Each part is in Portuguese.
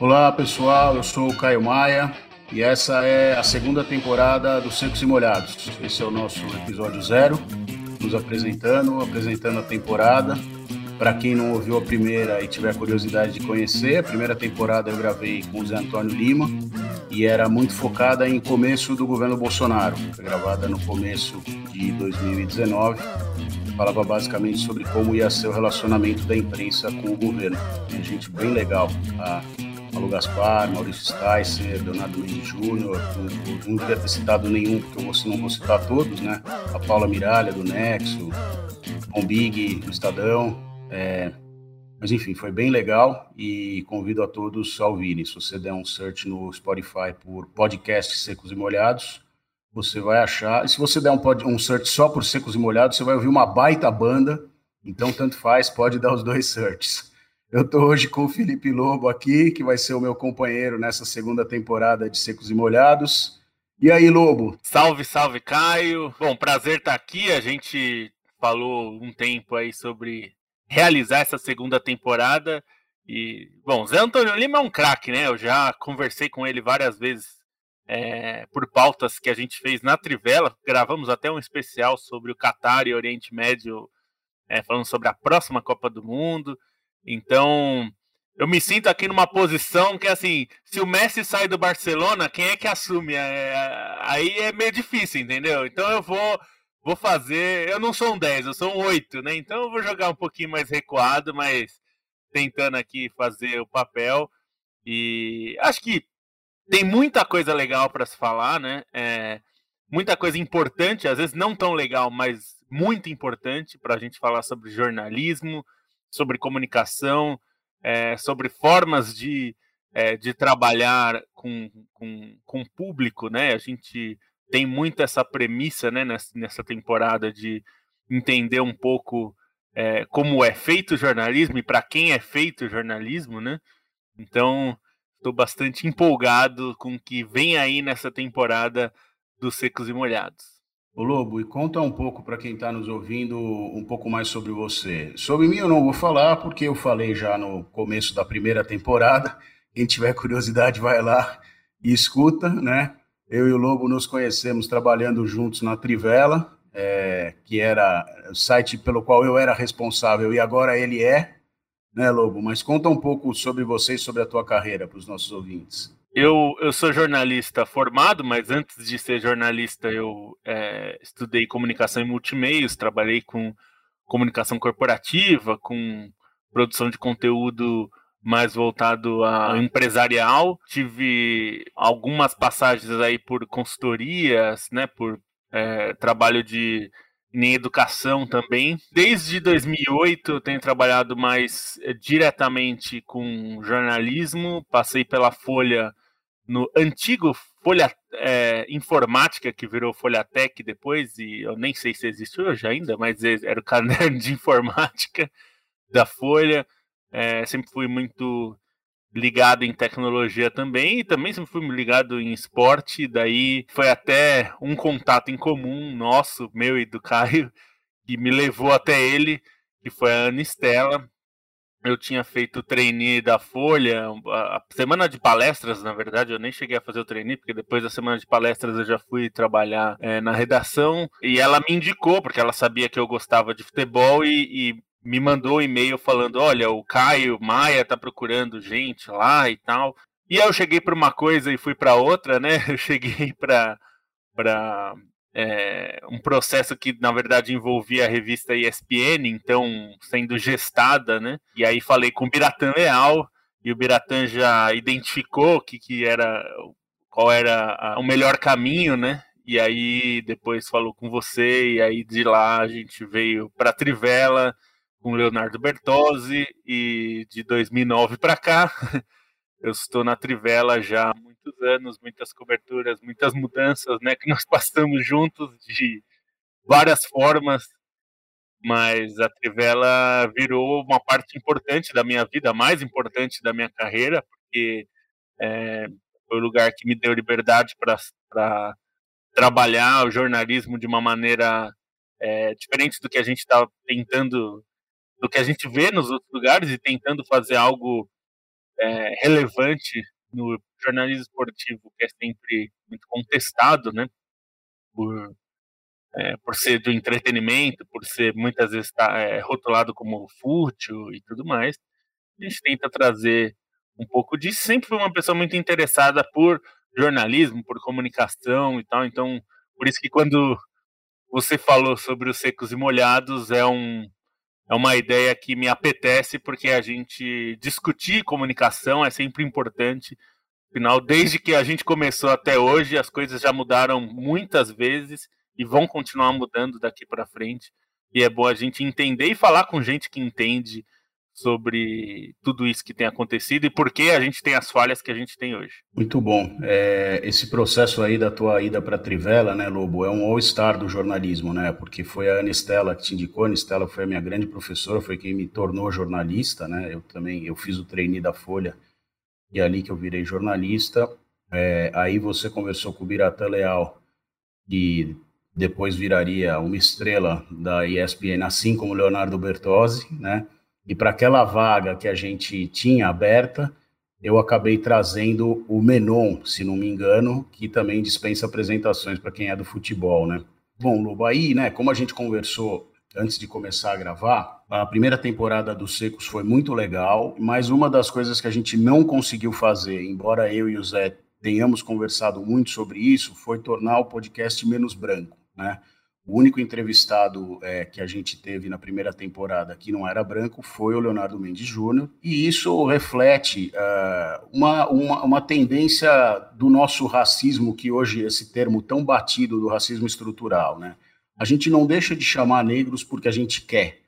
Olá pessoal, eu sou o Caio Maia e essa é a segunda temporada do Secos e Molhados. Esse é o nosso episódio zero, nos apresentando, apresentando a temporada. Para quem não ouviu a primeira e tiver curiosidade de conhecer, a primeira temporada eu gravei com o Zé Antônio Lima e era muito focada em começo do governo Bolsonaro. Foi gravada no começo de 2019. Falava basicamente sobre como ia ser o relacionamento da imprensa com o governo. Tem gente bem legal. A Paulo Gaspar, Maurício Sticer, Leonardo Mendes Júnior, não, devia ter citado nenhum, porque eu vou, não vou citar todos, né? A Paula Miralha, do Nexo, Big, do Estadão, é, mas enfim, foi bem legal e convido a todos a ouvirem. Se você der um search no Spotify por podcast Secos e Molhados, você vai achar. E se você der um, um search só por Secos e Molhados, você vai ouvir uma baita banda. Então, tanto faz, pode dar os dois searches. Eu estou hoje com o Felipe Lobo aqui, que vai ser o meu companheiro nessa segunda temporada de Secos e Molhados. E aí, Lobo? Salve, salve, Caio. Bom, prazer estar aqui. A gente falou um tempo aí sobre realizar essa segunda temporada. E, bom, Zé Antônio Lima é um craque, né? Eu já conversei com ele várias vezes é, por pautas que a gente fez na Trivela. Gravamos até um especial sobre o Catar e Oriente Médio, é, falando sobre a próxima Copa do Mundo. Então, eu me sinto aqui numa posição que, assim, se o Messi sai do Barcelona, quem é que assume? É, aí é meio difícil, entendeu? Então eu vou vou fazer. Eu não sou um 10, eu sou um 8, né? Então eu vou jogar um pouquinho mais recuado, mas tentando aqui fazer o papel. E acho que tem muita coisa legal para se falar, né? É, muita coisa importante, às vezes não tão legal, mas muito importante para a gente falar sobre jornalismo, sobre comunicação, é, sobre formas de, é, de trabalhar com, com, com público, né? A gente tem muito essa premissa né, nessa temporada de entender um pouco é, como é feito o jornalismo e para quem é feito o jornalismo, né? Então, estou bastante empolgado com o que vem aí nessa temporada dos Secos e Molhados. Lobo, e conta um pouco para quem está nos ouvindo um pouco mais sobre você. Sobre mim eu não vou falar, porque eu falei já no começo da primeira temporada. Quem tiver curiosidade vai lá e escuta, né? Eu e o Lobo nos conhecemos trabalhando juntos na Trivela, é, que era o site pelo qual eu era responsável e agora ele é, né, Lobo? Mas conta um pouco sobre você e sobre a tua carreira para os nossos ouvintes. Eu, eu sou jornalista formado, mas antes de ser jornalista eu é, estudei comunicação e multimeios, trabalhei com comunicação corporativa, com produção de conteúdo mais voltado a empresarial. Tive algumas passagens aí por consultorias, né, por é, trabalho de em educação também. Desde 2008 eu tenho trabalhado mais é, diretamente com jornalismo. Passei pela Folha no antigo Folha é, Informática, que virou Folha Tech depois, e eu nem sei se existe hoje ainda, mas era o caderno de informática da Folha. É, sempre fui muito ligado em tecnologia também e também sempre fui ligado em esporte. Daí foi até um contato em comum nosso, meu e do Caio, que me levou até ele, que foi a Ana Estela. Eu tinha feito o trainee da Folha, a semana de palestras, na verdade, eu nem cheguei a fazer o trainee, porque depois da semana de palestras eu já fui trabalhar é, na redação. E ela me indicou, porque ela sabia que eu gostava de futebol e, e me mandou um e-mail falando: olha, o Caio Maia tá procurando gente lá e tal. E aí eu cheguei para uma coisa e fui para outra, né? Eu cheguei para para é, um processo que na verdade envolvia a revista ESPN, então sendo gestada, né? E aí falei com o Biratan Leal e o Biratan já identificou que que era qual era o melhor caminho, né? E aí depois falou com você e aí de lá a gente veio para Trivela com Leonardo Bertozzi e de 2009 para cá eu estou na Trivela já há muitos anos, muitas coberturas, muitas mudanças, né, que nós passamos juntos de várias formas, mas a Trivela virou uma parte importante da minha vida, mais importante da minha carreira, porque é, foi o lugar que me deu liberdade para trabalhar o jornalismo de uma maneira é, diferente do que a gente estava tentando do que a gente vê nos outros lugares e tentando fazer algo é, relevante no jornalismo esportivo, que é sempre muito contestado, né? Por, é, por ser do entretenimento, por ser muitas vezes tá, é, rotulado como fútil e tudo mais. A gente tenta trazer um pouco disso. Sempre fui uma pessoa muito interessada por jornalismo, por comunicação e tal. Então, por isso que quando você falou sobre os secos e molhados, é um é uma ideia que me apetece porque a gente discutir comunicação é sempre importante. Afinal, desde que a gente começou até hoje, as coisas já mudaram muitas vezes e vão continuar mudando daqui para frente. E é bom a gente entender e falar com gente que entende sobre tudo isso que tem acontecido e por que a gente tem as falhas que a gente tem hoje. Muito bom. É, esse processo aí da tua ida para Trivela, né, Lobo, é um all-star do jornalismo, né? Porque foi a Anistela que te indicou, a Anistela foi a minha grande professora, foi quem me tornou jornalista, né? Eu também, eu fiz o trainee da Folha e é ali que eu virei jornalista. É, aí você conversou com o Biratã Leal, que depois viraria uma estrela da ESPN, assim como Leonardo Bertozzi, né? E para aquela vaga que a gente tinha aberta, eu acabei trazendo o Menon, se não me engano, que também dispensa apresentações para quem é do futebol, né? Bom, Lobo, aí, né, como a gente conversou antes de começar a gravar, a primeira temporada dos Secos foi muito legal, mas uma das coisas que a gente não conseguiu fazer, embora eu e o Zé tenhamos conversado muito sobre isso, foi tornar o podcast menos branco, né? O único entrevistado é, que a gente teve na primeira temporada que não era branco foi o Leonardo Mendes Júnior, e isso reflete uh, uma, uma, uma, tendência do nosso racismo, que hoje esse termo tão batido do racismo estrutural. Né? A gente não deixa de chamar negros porque a gente quer.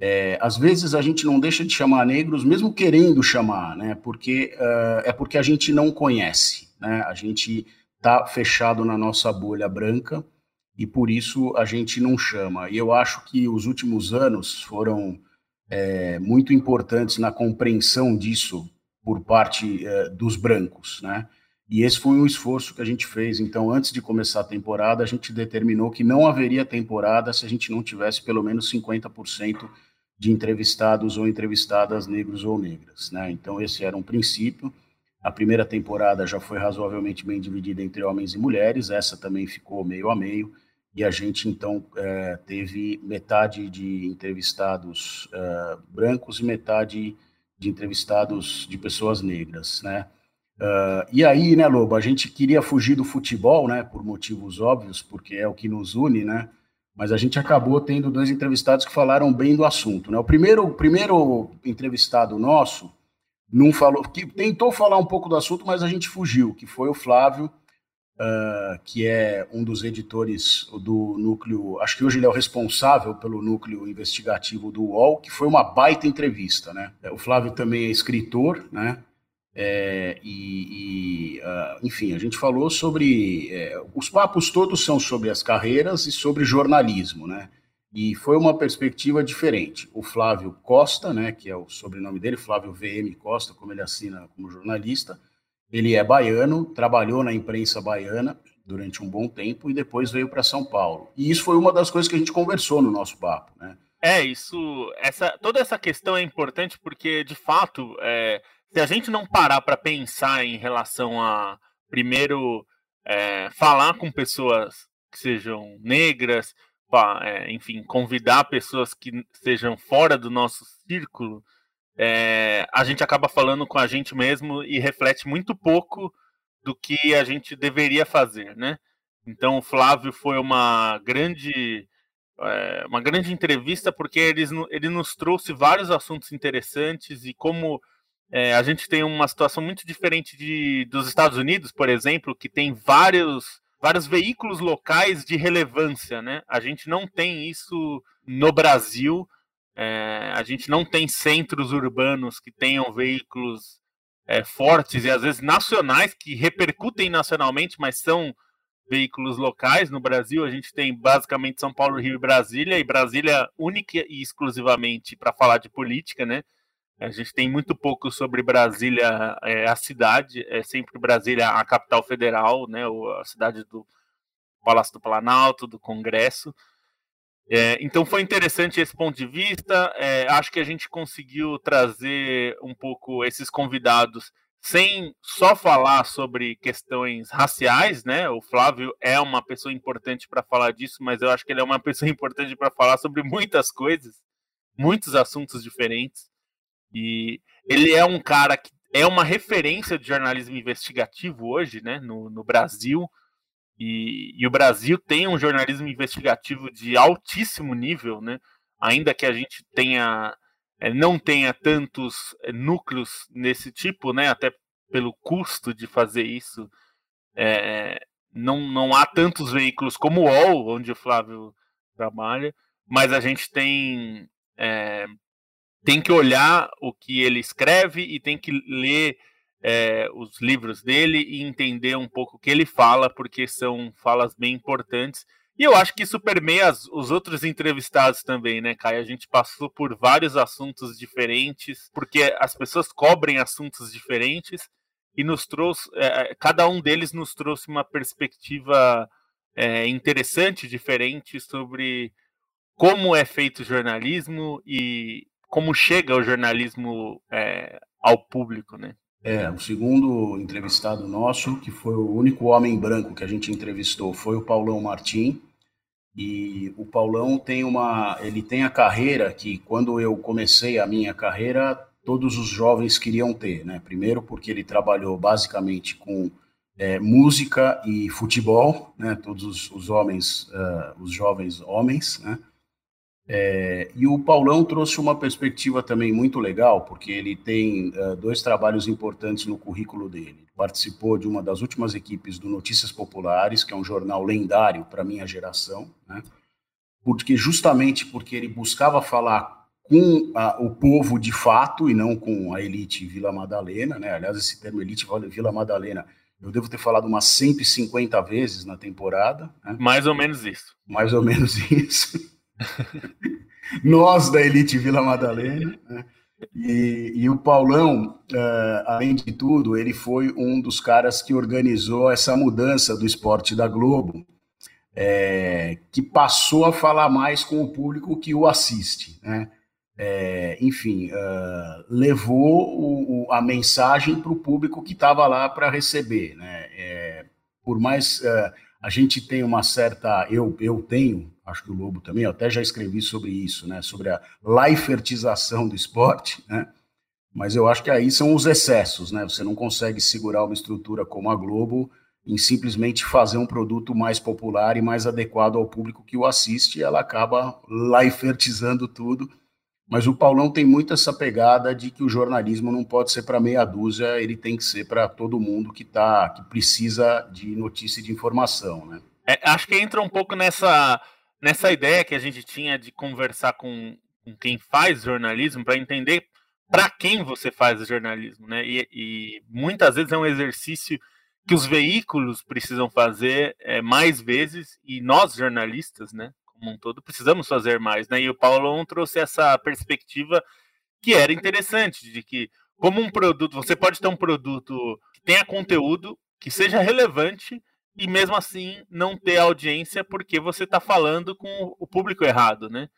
É, às vezes a gente não deixa de chamar negros mesmo querendo chamar, né? porque uh, é porque a gente não conhece, né? a gente está fechado na nossa bolha branca e por isso a gente não chama. E eu acho que os últimos anos foram é, muito importantes na compreensão disso por parte é, dos brancos, né? E esse foi um esforço que a gente fez. Então, antes de começar a temporada, a gente determinou que não haveria temporada se a gente não tivesse pelo menos 50% de entrevistados ou entrevistadas negros ou negras, né? Então, esse era um princípio. A primeira temporada já foi razoavelmente bem dividida entre homens e mulheres, essa também ficou meio a meio, e a gente então é, teve metade de entrevistados é, brancos e metade de entrevistados de pessoas negras, né? Uh, e aí, né, Lobo, a gente queria fugir do futebol, né, por motivos óbvios, porque é o que nos une, né? Mas a gente acabou tendo dois entrevistados que falaram bem do assunto, né? O primeiro, o primeiro entrevistado nosso não falou, que tentou falar um pouco do assunto, mas a gente fugiu, que foi o Flávio, uh, que é um dos editores do núcleo, acho que hoje ele é o responsável pelo núcleo investigativo do UOL, que foi uma baita entrevista, né? O Flávio também é escritor, né? É, e, e uh, enfim, a gente falou sobre. É, os papos todos são sobre as carreiras e sobre jornalismo, né? E foi uma perspectiva diferente. O Flávio Costa, né, que é o sobrenome dele, Flávio VM Costa, como ele assina como jornalista, ele é baiano, trabalhou na imprensa baiana durante um bom tempo e depois veio para São Paulo. E isso foi uma das coisas que a gente conversou no nosso papo, né? É, isso, essa, toda essa questão é importante porque, de fato, é, se a gente não parar para pensar em relação a, primeiro, é, falar com pessoas que sejam negras, enfim, convidar pessoas que sejam fora do nosso círculo, é, a gente acaba falando com a gente mesmo e reflete muito pouco do que a gente deveria fazer, né? Então, o Flávio foi uma grande, é, uma grande entrevista porque ele, ele nos trouxe vários assuntos interessantes e como é, a gente tem uma situação muito diferente de, dos Estados Unidos, por exemplo, que tem vários vários veículos locais de relevância, né? A gente não tem isso no Brasil. É, a gente não tem centros urbanos que tenham veículos é, fortes e às vezes nacionais que repercutem nacionalmente, mas são veículos locais. No Brasil, a gente tem basicamente São Paulo, Rio e Brasília, e Brasília única e exclusivamente para falar de política, né? A gente tem muito pouco sobre Brasília, é, a cidade, é sempre Brasília a capital federal, né, a cidade do Palácio do Planalto, do Congresso. É, então foi interessante esse ponto de vista. É, acho que a gente conseguiu trazer um pouco esses convidados sem só falar sobre questões raciais, né? O Flávio é uma pessoa importante para falar disso, mas eu acho que ele é uma pessoa importante para falar sobre muitas coisas, muitos assuntos diferentes. E ele é um cara que é uma referência de jornalismo investigativo hoje, né? No, no Brasil. E, e, o Brasil tem um jornalismo investigativo de altíssimo nível, né? Ainda que a gente tenha é, não tenha tantos é, núcleos nesse tipo, né? Até pelo custo de fazer isso, é, não, não há tantos veículos como o UOL, onde o Flávio trabalha, mas a gente tem é, tem que olhar o que ele escreve e tem que ler é, os livros dele e entender um pouco o que ele fala, porque são falas bem importantes. E eu acho que isso permeia as, os outros entrevistados também, né, Caio? A gente passou por vários assuntos diferentes, porque as pessoas cobrem assuntos diferentes e nos trouxe, é, cada um deles nos trouxe uma perspectiva é, interessante, diferente sobre como é feito o jornalismo e como chega o jornalismo é, ao público, né? É, o segundo entrevistado nosso, que foi o único homem branco que a gente entrevistou, foi o Paulão Martim. E o Paulão tem uma, ele tem a carreira que quando eu comecei a minha carreira, todos os jovens queriam ter, né? Primeiro porque ele trabalhou basicamente com é, música e futebol, né? Todos os, homens, uh, os jovens homens, né? É, e o Paulão trouxe uma perspectiva também muito legal, porque ele tem uh, dois trabalhos importantes no currículo dele. Participou de uma das últimas equipes do Notícias Populares, que é um jornal lendário para minha geração, né? porque justamente porque ele buscava falar com a, o povo de fato e não com a elite Vila Madalena, né? Aliás, esse termo elite Vila Madalena eu devo ter falado umas 150 vezes na temporada. Né? Mais ou menos isso. Mais ou menos isso. Nós da Elite Vila Madalena. Né? E, e, o Paulão, uh, além de tudo, ele foi um dos caras que organizou essa mudança do esporte da Globo, é, que passou a falar mais com o público que o assiste. Né? É, enfim, uh, levou o, o, a mensagem para o público que estava lá para receber. Né? É, por mais uh, a gente tem uma certa, eu, eu tenho acho que o Lobo também, eu até já escrevi sobre isso, né, sobre a laifertização do esporte, né, mas eu acho que aí são os excessos, né, você não consegue segurar uma estrutura como a Globo em simplesmente fazer um produto mais popular e mais adequado ao público que o assiste, e ela acaba laifertizando tudo, mas o Paulão tem muito essa pegada de que o jornalismo não pode ser para meia dúzia, ele tem que ser para todo mundo que tá, que precisa de notícia e de informação, né? É, acho que entra um pouco nessa nessa ideia que a gente tinha de conversar com, com quem faz jornalismo para entender para quem você faz jornalismo, né? E, e, muitas vezes é um exercício que os veículos precisam fazer é, mais vezes e nós jornalistas, né, como um todo, precisamos fazer mais, né? E o Paulo trouxe essa perspectiva que era interessante de que como um produto, você pode ter um produto que tenha conteúdo, que seja relevante, e mesmo assim não ter audiência porque você está falando com o público errado, né?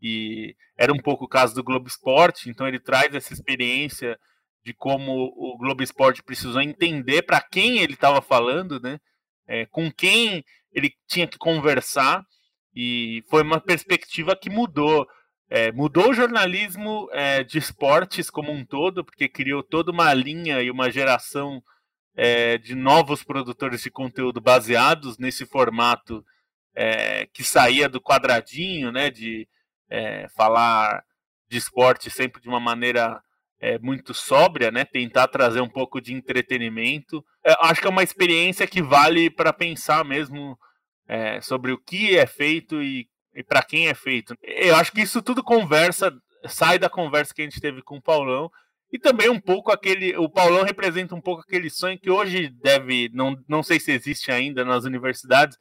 E era um pouco o caso do Globo Esporte, então ele traz essa experiência de como o Globo Esporte precisou entender para quem ele estava falando, né? É, com quem ele tinha que conversar, e foi uma perspectiva que mudou. É, mudou o jornalismo é, de esportes como um todo, porque criou toda uma linha e uma geração é, de novos produtores de conteúdo baseados nesse formato é, que saía do quadradinho, né, de é, falar de esporte sempre de uma maneira é, muito sóbria, né, tentar trazer um pouco de entretenimento. Acho que é uma experiência que vale para pensar mesmo é, sobre o que é feito e, e para quem é feito. Eu acho que isso tudo conversa, sai da conversa que a gente teve com o Paulão e também um pouco aquele. O Paulão representa um pouco aquele sonho que hoje deve. Não, não sei se existe ainda nas universidades,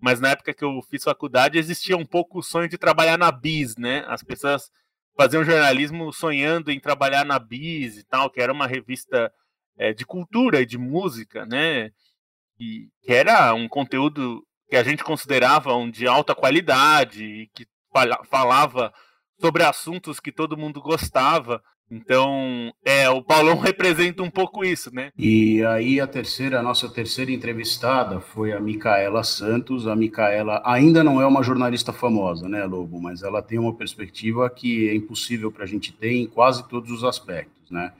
mas na época que eu fiz faculdade existia um pouco o sonho de trabalhar na BIS, né? As pessoas faziam jornalismo sonhando em trabalhar na BIS e tal, que era uma revista é, de cultura e de música, né? E que era um conteúdo que a gente considerava um de alta qualidade e que falava sobre assuntos que todo mundo gostava. Então, é, o Paulão representa um pouco isso, né? E aí a terceira, a nossa terceira entrevistada foi a Micaela Santos. A Micaela ainda não é uma jornalista famosa, né, Lobo? Mas ela tem uma perspectiva que é impossível para a gente ter em quase todos os aspectos, né?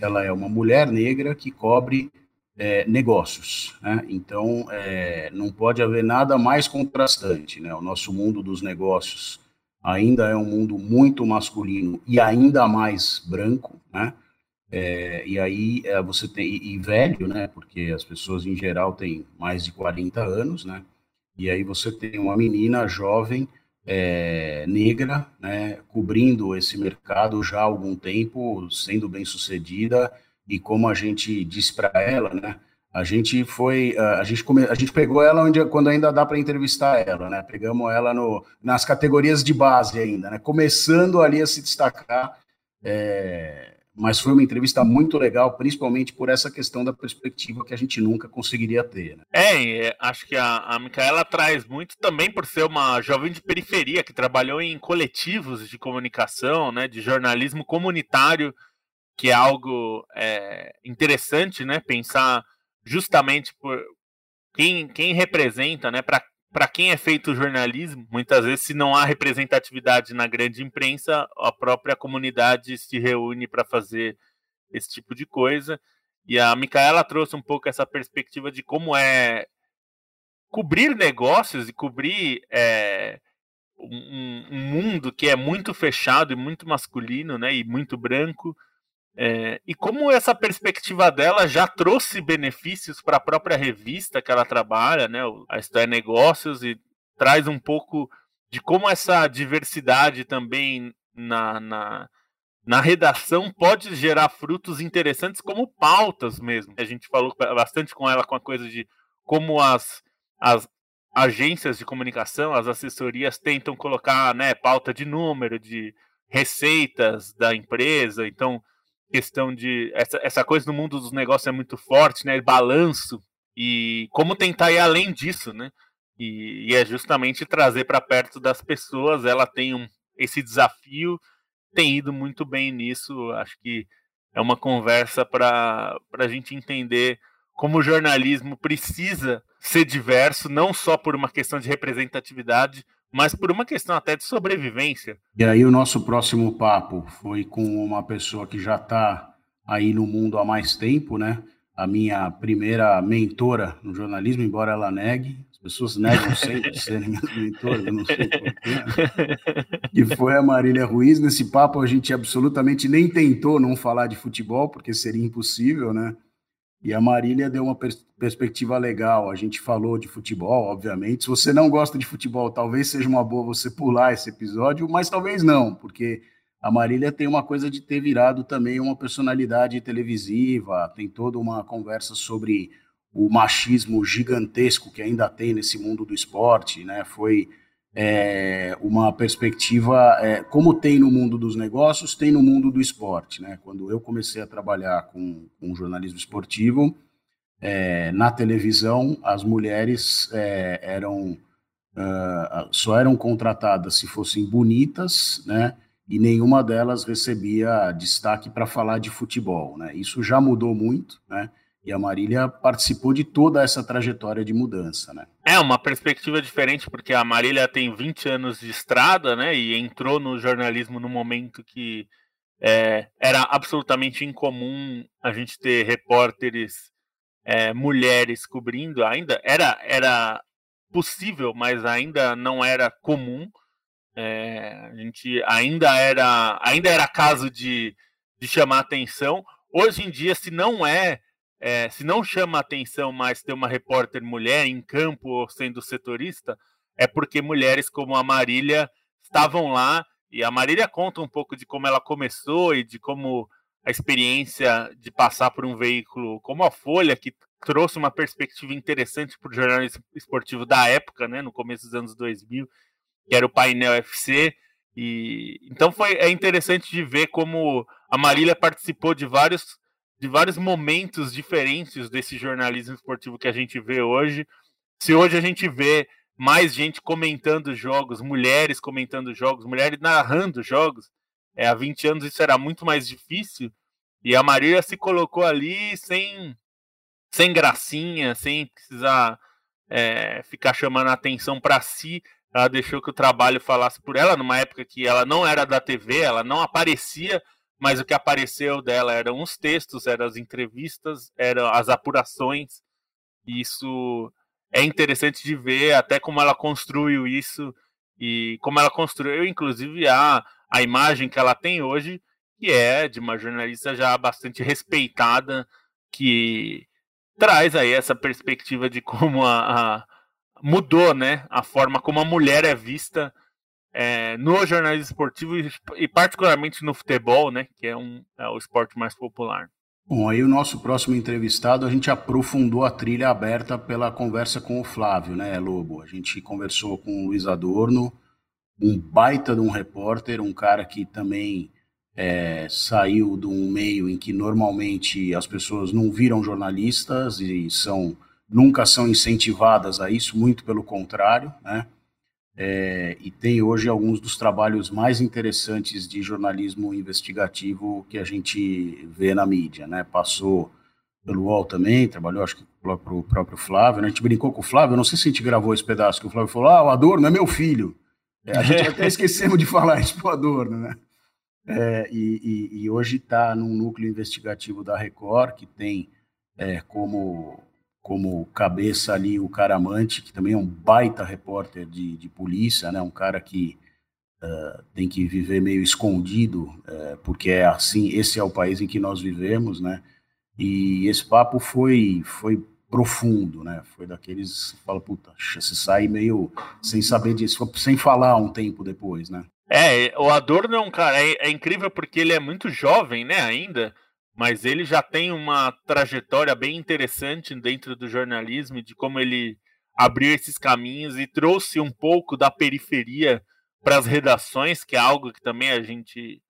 Ela é uma mulher negra que cobre é, negócios, né? Então, é, não pode haver nada mais contrastante, né? O nosso mundo dos negócios ainda é um mundo muito masculino e ainda mais branco, né? É, e aí é, você tem e, velho, né? Porque as pessoas em geral têm mais de 40 anos, né? E aí você tem uma menina jovem é, negra, né? Cobrindo esse mercado já há algum tempo, sendo bem sucedida e como a gente disse para ela, né? A gente foi, a gente, come, a gente pegou ela onde, quando ainda dá para entrevistar ela, né? Pegamos ela no, nas categorias de base ainda, né? Começando ali a se destacar, é, mas foi uma entrevista muito legal, principalmente por essa questão da perspectiva que a gente nunca conseguiria ter. Né? É, acho que a, a Micaela traz muito também por ser uma jovem de periferia que trabalhou em coletivos de comunicação, né? De jornalismo comunitário, que é algo é, interessante, né? Pensar justamente por quem, quem representa, né, para quem é feito o jornalismo, muitas vezes, se não há representatividade na grande imprensa, a própria comunidade se reúne para fazer esse tipo de coisa. E a Micaela trouxe um pouco essa perspectiva de como é cobrir negócios e cobrir é, um, um, mundo que é muito fechado e muito masculino, né, e muito branco, é, e como essa perspectiva dela já trouxe benefícios para a própria revista que ela trabalha, né, a História Negócios, e traz um pouco de como essa diversidade também na, na, na redação pode gerar frutos interessantes como pautas mesmo. A gente falou bastante com ela com a coisa de como as, as agências de comunicação, as assessorias tentam colocar né, pauta de número, de receitas da empresa, então questão de essa, essa coisa no mundo dos negócios é muito forte, né? Balanço e como tentar ir além disso, né? E, e é justamente trazer para perto das pessoas. Ela tem um, esse desafio, tem ido muito bem nisso. Acho que é uma conversa para a gente entender como o jornalismo precisa ser diverso, não só por uma questão de representatividade, mas por uma questão até de sobrevivência. E aí o nosso próximo papo foi com uma pessoa que já está aí no mundo há mais tempo, né? A minha primeira mentora no jornalismo, embora ela negue, as pessoas negam sempre serem minhas mentoras, eu não sei porquê. E foi a Marília Ruiz. Nesse papo a gente absolutamente nem tentou não falar de futebol, porque seria impossível, né? E a Marília deu uma pers perspectiva legal. A gente falou de futebol, obviamente. Se você não gosta de futebol, talvez seja uma boa você pular esse episódio, mas talvez não, porque a Marília tem uma coisa de ter virado também uma personalidade televisiva, tem toda uma conversa sobre o machismo gigantesco que ainda tem nesse mundo do esporte, né? Foi é, uma perspectiva, é, como tem no mundo dos negócios, tem no mundo do esporte. Né? Quando eu comecei a trabalhar com, com jornalismo esportivo, é, na televisão, as mulheres é, eram uh, só eram contratadas se fossem bonitas, né? E nenhuma delas recebia destaque para falar de futebol, né? Isso já mudou muito, né? E a Marília participou de toda essa trajetória de mudança, né? É uma perspectiva diferente, porque a Marília tem 20 anos de estrada, né? E entrou no jornalismo no momento que é, era absolutamente incomum a gente ter repórteres é, mulheres cobrindo. Ainda era, era possível, mas ainda não era comum. É, a gente ainda era, ainda era caso de, de chamar atenção. Hoje em dia, se não é é, se não chama atenção mais ter uma repórter mulher em campo ou sendo setorista, é porque mulheres como a Marília estavam lá e a Marília conta um pouco de como ela começou e de como a experiência de passar por um veículo como a Folha, que trouxe uma perspectiva interessante para o jornalismo esportivo da época, né, no começo dos anos 2000, que era o painel FC. E então foi é interessante de ver como a Marília participou de vários de vários momentos diferentes desse jornalismo esportivo que a gente vê hoje. Se hoje a gente vê mais gente comentando jogos, mulheres comentando jogos, mulheres narrando jogos. É, há 20 anos isso era muito mais difícil. E a Marília se colocou ali sem, sem gracinha, sem precisar é, ficar chamando a atenção para si. Ela deixou que o trabalho falasse por ela, numa época que ela não era da TV, ela não aparecia, mas o que apareceu dela eram os textos, eram as entrevistas, eram as apurações. Isso é interessante de ver até como ela construiu isso e como ela construiu, inclusive, a, a imagem que ela tem hoje, que é de uma jornalista já bastante respeitada, que traz aí essa perspectiva de como a, a mudou, né, a forma como a mulher é vista é, no jornalismo esportivo e, particularmente no futebol, né, que é, um, é o esporte mais popular. Bom, aí o nosso próximo entrevistado, a gente aprofundou a trilha aberta pela conversa com o Flávio, né, Lobo? A gente conversou com o Luiz Adorno, um baita de um repórter, um cara que também é, saiu de um meio em que normalmente as pessoas não viram jornalistas e são nunca são incentivadas a isso, muito pelo contrário, né? É, e tem hoje alguns dos trabalhos mais interessantes de jornalismo investigativo que a gente vê na mídia, né? Passou pelo UOL também, trabalhou acho que para o próprio Flávio, né? A gente brincou com o Flávio, não sei se a gente gravou esse pedaço, que o Flávio falou, ah, o Adorno é meu filho. É, a gente até esquecemos de falar isso para o Adorno, né? É, e, e, e, hoje está num núcleo investigativo da Record, que tem é, como como cabeça ali o Caramante, que também é um baita repórter de, de polícia, né? Um cara que uh, tem que viver meio escondido, uh, porque é assim, esse é o país em que nós vivemos, né? E esse papo foi foi profundo, né? Foi daqueles que fala, puta, você sai meio sem saber disso, sem falar um tempo depois, né? É, o Adorno é um cara, é, é incrível porque ele é muito jovem, né, ainda, mas ele já tem uma trajetória bem interessante dentro do jornalismo, de como ele abriu esses caminhos e trouxe um pouco da periferia para as redações, que é algo que também a gente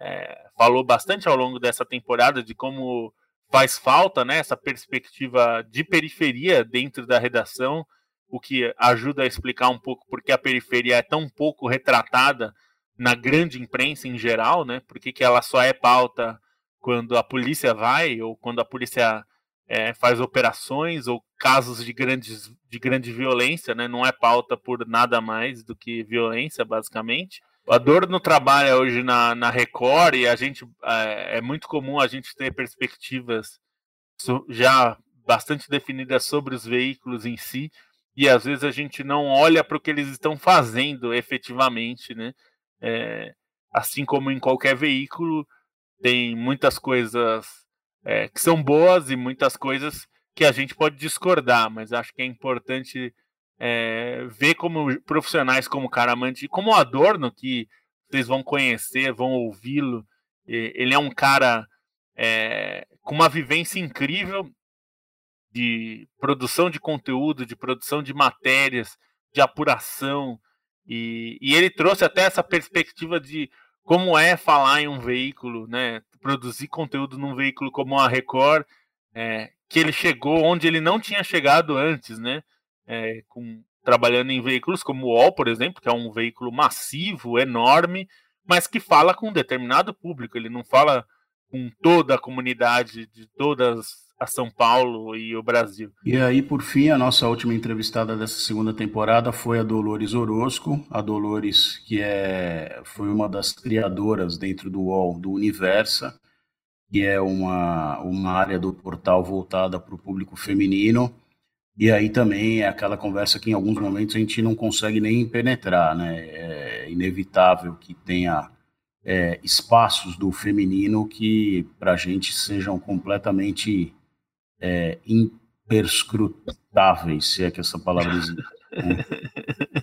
é, falou bastante ao longo dessa temporada, de como faz falta né, essa perspectiva de periferia dentro da redação, o que ajuda a explicar um pouco porque a periferia é tão pouco retratada na grande imprensa em geral, né? Porque que ela só é pauta quando a polícia vai ou quando a polícia é, faz operações ou casos de, grandes, de grande violência, né? não é pauta por nada mais do que violência, basicamente. A dor no trabalho hoje na, na Record e a gente é, é muito comum a gente ter perspectivas já bastante definidas sobre os veículos em si e às vezes a gente não olha para o que eles estão fazendo efetivamente, né? É, assim como em qualquer veículo, tem muitas coisas é, que são boas e muitas coisas que a gente pode discordar, mas acho que é importante é, ver como profissionais como Caramante, como o Adorno, que vocês vão conhecer, vão ouvi-lo. Ele é um cara é, com uma vivência incrível de produção de conteúdo, de produção de matérias, de apuração, e, e ele trouxe até essa perspectiva de como é falar em um veículo, né? Produzir conteúdo num veículo como a Record, é, que ele chegou onde ele não tinha chegado antes, né? É, com, trabalhando em veículos como o UOL, por exemplo, que é um veículo massivo, enorme, mas que fala com um determinado público. Ele não fala com toda a comunidade de todas a São Paulo e o Brasil. E aí, por fim, a nossa última entrevistada dessa segunda temporada foi a Dolores Orozco. A Dolores, que é, foi uma das criadoras dentro do UOL do Universa, que é uma, uma área do portal voltada para o público feminino. E aí também é aquela conversa que em alguns momentos a gente não consegue nem penetrar, né? É inevitável que tenha é, espaços do feminino que para a gente sejam completamente é, imperscrutáveis, se é que essa palavra existe. Né?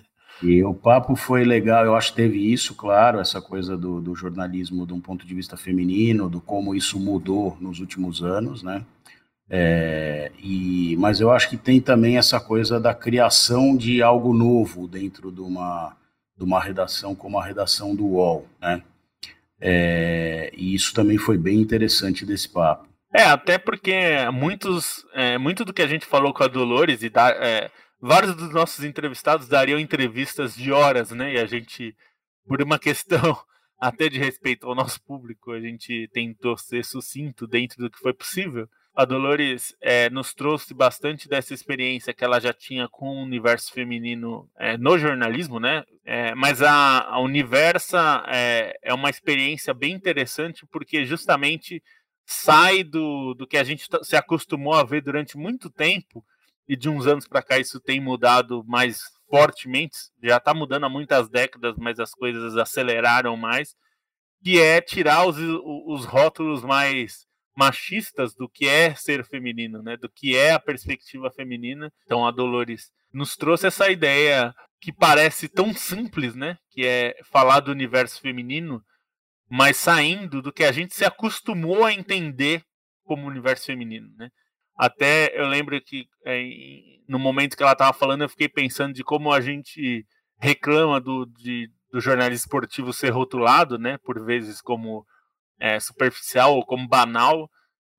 E o papo foi legal, eu acho que teve isso, claro, essa coisa do, do, jornalismo de um ponto de vista feminino, do como isso mudou nos últimos anos, né? É, e, mas eu acho que tem também essa coisa da criação de algo novo dentro de uma, de uma redação como a redação do UOL, né? É, e isso também foi bem interessante desse papo. É, até porque muitos, é, muito do que a gente falou com a Dolores e da, é, vários dos nossos entrevistados dariam entrevistas de horas, né? E a gente, por uma questão até de respeito ao nosso público, a gente tentou ser sucinto dentro do que foi possível. A Dolores é, nos trouxe bastante dessa experiência que ela já tinha com o universo feminino é, no jornalismo, né? É, mas a, a Universa é, é uma experiência bem interessante porque justamente sai do, do que a gente se acostumou a ver durante muito tempo e de uns anos para cá isso tem mudado mais fortemente, já está mudando há muitas décadas, mas as coisas aceleraram mais, que é tirar os, os rótulos mais machistas do que é ser feminino, né? Do que é a perspectiva feminina. Então a Dolores nos trouxe essa ideia que parece tão simples, né? Que é falar do universo feminino, mas saindo do que a gente se acostumou a entender como universo feminino, né? Até eu lembro que é, no momento que ela estava falando, eu fiquei pensando de como a gente reclama do, de, do jornalismo esportivo ser rotulado, né? Por vezes como é, superficial ou como banal,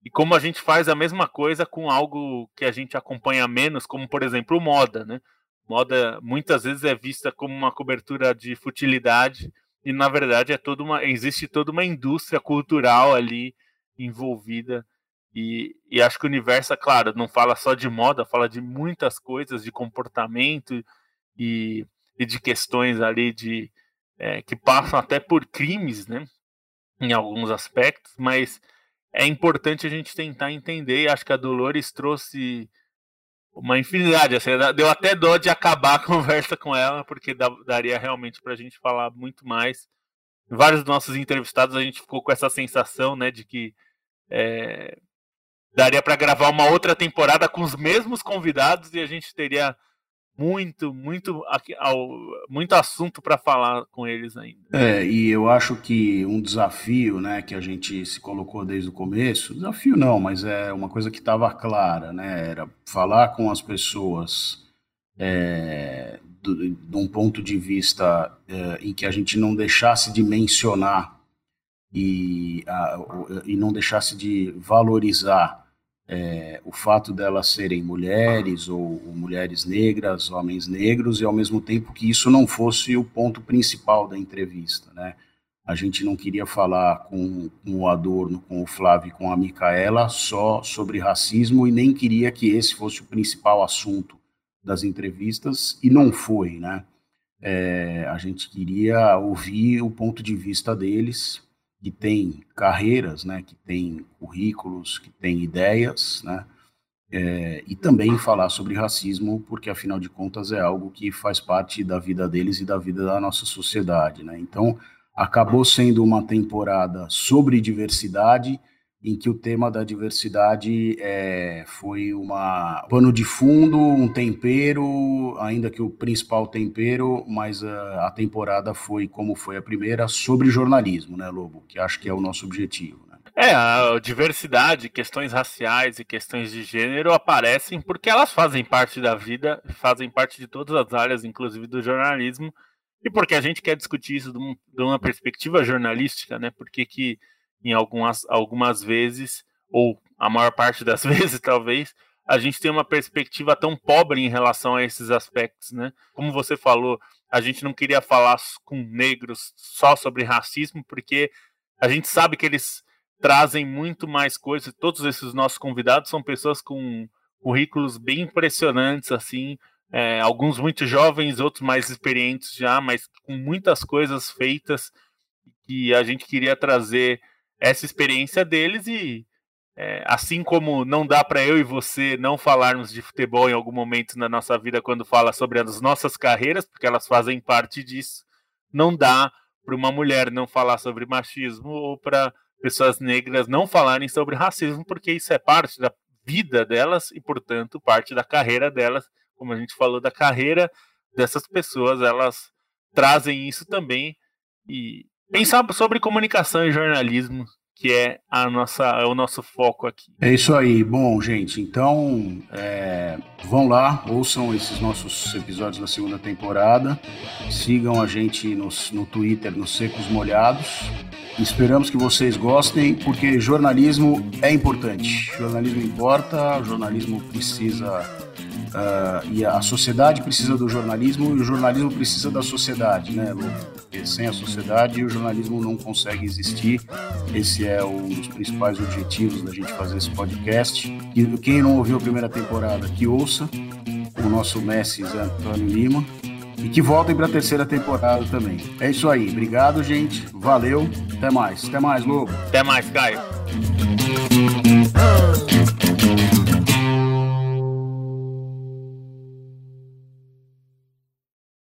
e como a gente faz a mesma coisa com algo que a gente acompanha menos, como por exemplo moda, né? Moda muitas vezes é vista como uma cobertura de futilidade e na verdade é toda uma existe toda uma indústria cultural ali envolvida e, e acho que o universo, é claro, não fala só de moda, fala de muitas coisas, de comportamento e, e de questões ali de é, que passam até por crimes, né? em alguns aspectos, mas é importante a gente tentar entender. Acho que a Dolores trouxe uma infinidade. Assim, deu até dó de acabar a conversa com ela, porque daria realmente para a gente falar muito mais. Vários dos nossos entrevistados a gente ficou com essa sensação, né, de que é, daria para gravar uma outra temporada com os mesmos convidados e a gente teria muito, muito, muito assunto para falar com eles ainda. É, e eu acho que um desafio, né, que a gente se colocou desde o começo, desafio não, mas é uma coisa que estava clara, né, era falar com as pessoas é, de um ponto de vista é, em que a gente não deixasse de mencionar e, a, e não deixasse de valorizar é, o fato delas serem mulheres ou, ou, mulheres negras, homens negros, e ao mesmo tempo que isso não fosse o ponto principal da entrevista, né? A gente não queria falar com, com o Adorno, com o Flávio e com a Micaela só sobre racismo e nem queria que esse fosse o principal assunto das entrevistas, e não foi, né? É, a gente queria ouvir o ponto de vista deles, que tem carreiras, né, que tem currículos, que tem ideias, né, é, e também falar sobre racismo, porque afinal de contas é algo que faz parte da vida deles e da vida da nossa sociedade, né. Então acabou sendo uma temporada sobre diversidade em que o tema da diversidade é, foi uma pano de fundo, um tempero, ainda que o principal tempero, mas a, a, temporada foi como foi a primeira sobre jornalismo, né, Lobo? Que acho que é o nosso objetivo. Né? É, a diversidade, questões raciais e questões de gênero aparecem porque elas fazem parte da vida, fazem parte de todas as áreas, inclusive do jornalismo, e porque a gente quer discutir isso de, um, de uma perspectiva jornalística, né? Porque que em algumas, algumas vezes, ou a maior parte das vezes, talvez, a gente tem uma perspectiva tão pobre em relação a esses aspectos, né? Como você falou, a gente não queria falar com negros só sobre racismo, porque a gente sabe que eles trazem muito mais coisas. Todos esses nossos convidados são pessoas com currículos bem impressionantes, assim, é, alguns muito jovens, outros mais experientes já, mas com muitas coisas feitas que a gente queria trazer essa experiência deles e é, assim como não dá para eu e você não falarmos de futebol em algum momento na nossa vida quando fala sobre as nossas carreiras, porque elas fazem parte disso, não dá para uma mulher não falar sobre machismo ou para pessoas negras não falarem sobre racismo, porque isso é parte da vida delas e, portanto, parte da carreira delas. Como a gente falou da carreira dessas pessoas, elas trazem isso também e pensar sobre comunicação e jornalismo, que é a nossa, é o nosso foco aqui. É isso aí. Bom, gente, então é, vão lá, ouçam esses nossos episódios da segunda temporada, sigam a gente no, no Twitter, nos Secos Molhados. Esperamos que vocês gostem, porque jornalismo é importante. Jornalismo importa, jornalismo precisa Uh, e a sociedade precisa do jornalismo e o jornalismo precisa da sociedade, né, Lu? Porque sem a sociedade o jornalismo não consegue existir. Esse é um dos principais objetivos da gente fazer esse podcast. E quem não ouviu a primeira temporada, que ouça o nosso Messi Zé Antônio Lima e que voltem para a terceira temporada também. É isso aí. Obrigado, gente. Valeu. Até mais. Até mais, Lobo. Até mais, Caio.